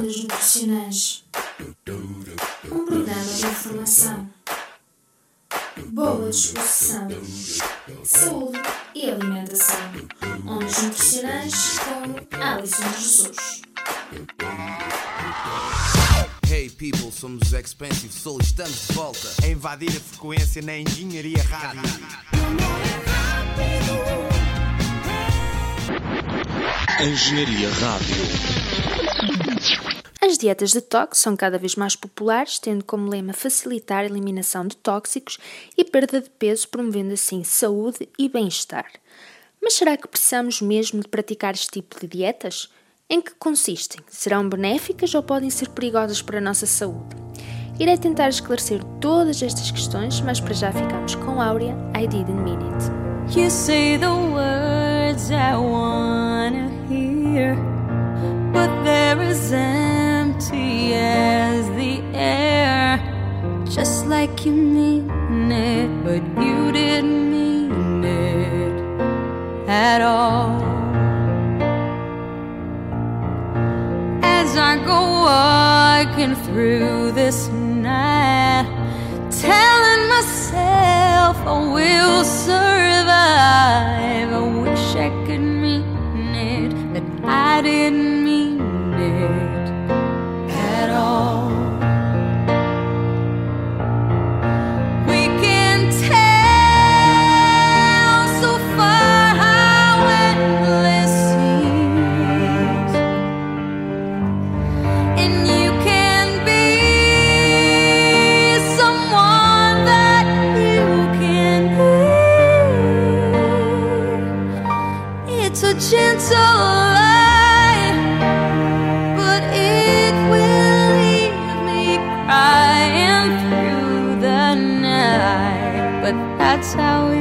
Ondas Nutricionais Um programa de informação, boa disposição, saúde e alimentação. Ondas Nutricionais com Alison Jesus. Hey people, somos os Expensive Soul e estamos de volta a invadir a frequência na Engenharia Rádio. Engenharia Rádio. As dietas detox são cada vez mais populares, tendo como lema facilitar a eliminação de tóxicos e perda de peso, promovendo assim saúde e bem-estar. Mas será que precisamos mesmo de praticar este tipo de dietas? Em que consistem? Serão benéficas ou podem ser perigosas para a nossa saúde? Irei tentar esclarecer todas estas questões, mas para já ficamos com Áurea, I Didn't Mean It. You say the words I wanna hear, but they're as empty as the air. Just like you mean it, but you didn't mean it at all. As I go walking through this night, telling myself I will survive. I wish I could mean it, but I didn't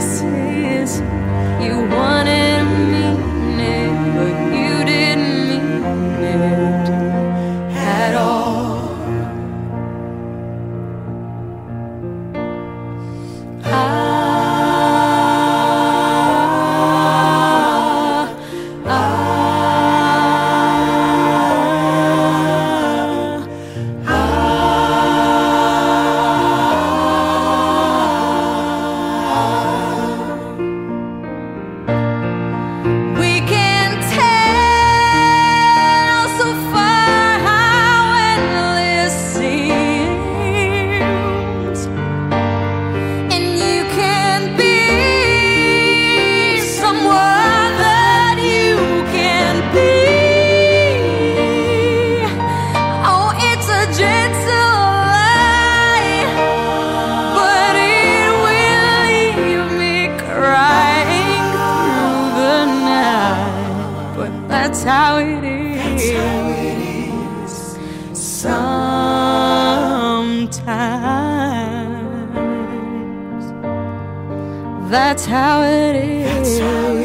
this is. You wanted that's how it is. Sometimes. That's how it is.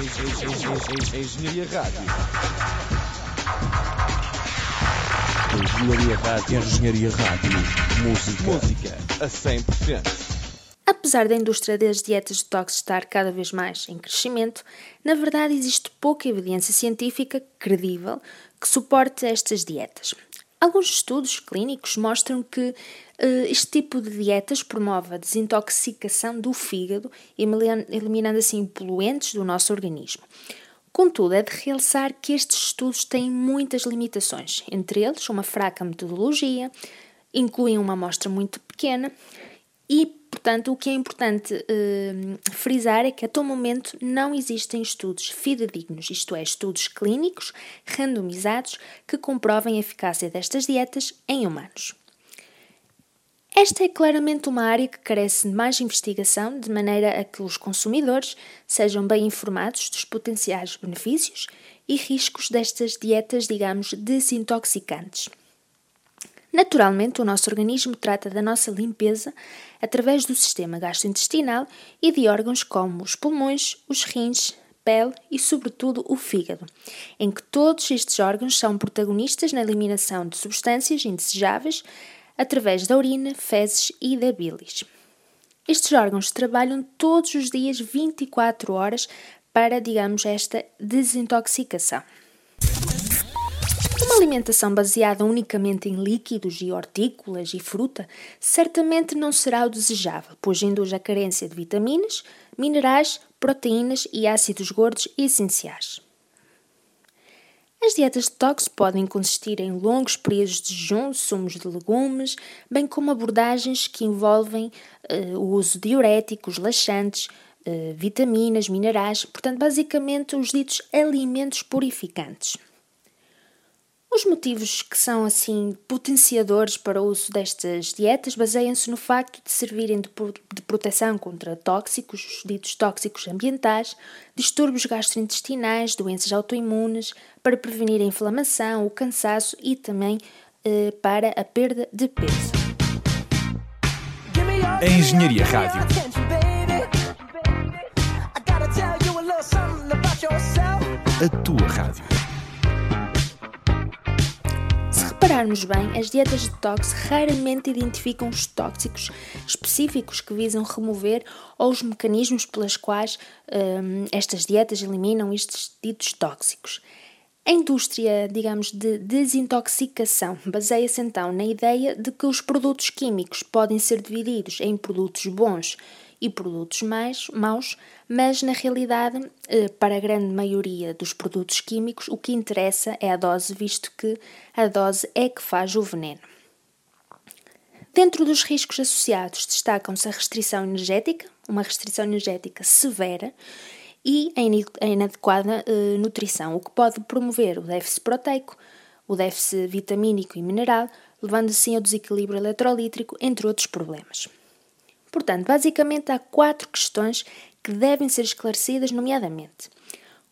Engenharia Rádio. Engenharia Rádio. Engenharia Rádio. Música. Música a 100%. Apesar da indústria das dietas detox estar cada vez mais em crescimento, na verdade existe pouca evidência científica credível que suporte estas dietas. Alguns estudos clínicos mostram que uh, este tipo de dietas promove a desintoxicação do fígado, eliminando assim poluentes do nosso organismo. Contudo, é de realçar que estes estudos têm muitas limitações, entre eles uma fraca metodologia, incluem uma amostra muito pequena e, portanto, o que é importante uh, frisar é que até o momento não existem estudos fidedignos, isto é, estudos clínicos randomizados que comprovem a eficácia destas dietas em humanos. Esta é claramente uma área que carece de mais investigação, de maneira a que os consumidores sejam bem informados dos potenciais benefícios e riscos destas dietas, digamos, desintoxicantes. Naturalmente, o nosso organismo trata da nossa limpeza através do sistema gastrointestinal e de órgãos como os pulmões, os rins, pele e, sobretudo, o fígado, em que todos estes órgãos são protagonistas na eliminação de substâncias indesejáveis através da urina, fezes e da bilis. Estes órgãos trabalham todos os dias 24 horas para, digamos, esta desintoxicação. Uma alimentação baseada unicamente em líquidos e hortícolas e fruta certamente não será o desejável, pois induz a carência de vitaminas, minerais, proteínas e ácidos gordos essenciais. As dietas detox podem consistir em longos períodos de jejum, sumos de legumes, bem como abordagens que envolvem uh, o uso de diuréticos, laxantes, uh, vitaminas, minerais, portanto, basicamente os ditos alimentos purificantes. Os motivos que são assim potenciadores para o uso destas dietas baseiam-se no facto de servirem de, de, proteção contra tóxicos, os ditos tóxicos ambientais, distúrbios gastrointestinais, doenças autoimunes, para prevenir a inflamação, o cansaço e também eh, para a perda de peso. A Engenharia Rádio. A tua rádio. Repararmos bem, as dietas de detox raramente identificam os tóxicos específicos que visam remover ou os mecanismos pelas quais hum, estas dietas eliminam estes ditos tóxicos. A indústria, digamos, de desintoxicação baseia-se então na ideia de que os produtos químicos podem ser divididos em produtos bons e produtos mais maus, mas na realidade, eh, para a grande maioria dos produtos químicos, o que interessa é a dose, visto que a dose é que faz o veneno. Dentro dos riscos associados destacam-se a restrição energética, uma restrição energética severa, e a inadequada eh, nutrição, o que pode promover o déficit proteico, o déficit vitamínico e mineral, levando assim ao desequilíbrio eletrolítrico, entre outros problemas. Portanto, basicamente há quatro questões que devem ser esclarecidas, nomeadamente: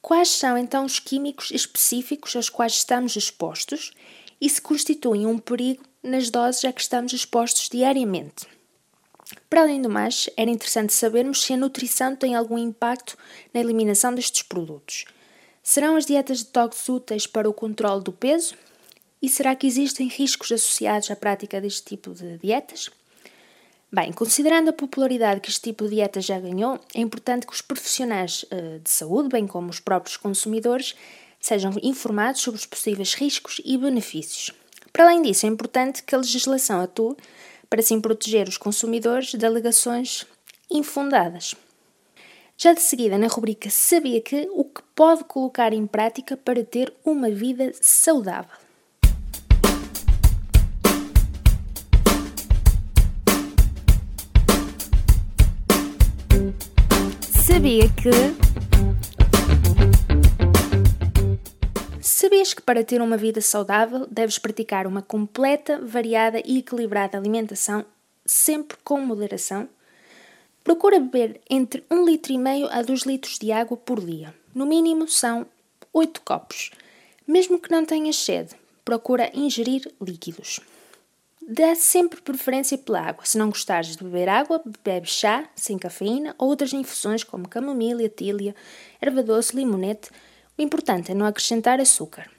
quais são então os químicos específicos aos quais estamos expostos e se constituem um perigo nas doses a que estamos expostos diariamente. Para além do mais, era interessante sabermos se a nutrição tem algum impacto na eliminação destes produtos. Serão as dietas de detox úteis para o controle do peso? E será que existem riscos associados à prática deste tipo de dietas? Bem, considerando a popularidade que este tipo de dieta já ganhou, é importante que os profissionais uh, de saúde, bem como os próprios consumidores, sejam informados sobre os possíveis riscos e benefícios. Para além disso, é importante que a legislação atue para assim proteger os consumidores de alegações infundadas. Já de seguida, na rubrica Sabia que, o que pode colocar em prática para ter uma vida saudável. Sabia que. Sabias que para ter uma vida saudável deves praticar uma completa, variada e equilibrada alimentação, sempre com moderação? Procura beber entre 1,5 litro e meio a 2 litros de água por dia. No mínimo são 8 copos. Mesmo que não tenhas sede, procura ingerir líquidos. Dá sempre preferência pela água. Se não gostares de beber água, bebe chá sem cafeína ou outras infusões como camomila, tília, erva doce, limonete. O importante é não acrescentar açúcar.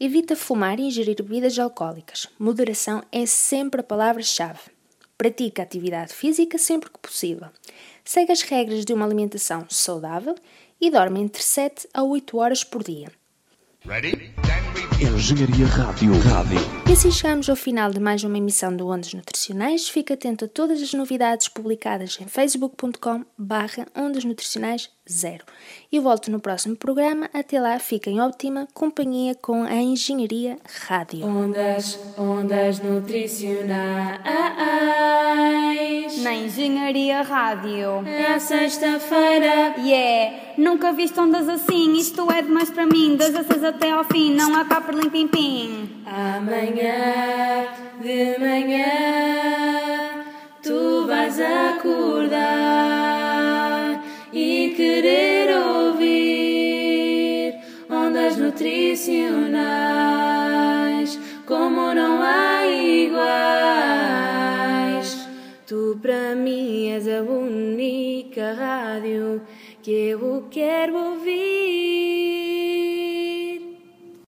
Evita fumar e ingerir bebidas alcoólicas. Moderação é sempre a palavra-chave. Pratica atividade física sempre que possível. Segue as regras de uma alimentação saudável e dorme entre 7 a 8 horas por dia. Engenharia Rádio. Rádio. E assim chegamos ao final de mais uma emissão do Ondas Nutricionais. Fique atento a todas as novidades publicadas em facebook.com barra Ondas Nutricionais 0. E volto no próximo programa. Até lá, fiquem em ótima companhia com a Engenharia Rádio. Ondas, ondas nutricionais. Na Engenharia Rádio. É sexta-feira. Yeah! Nunca viste ondas assim, isto é demais para mim. Das seis até ao fim, não há cá por lim pim Amanhã de manhã tu vais acordar e querer ouvir ondas nutricionais és a única rádio que eu quero ouvir.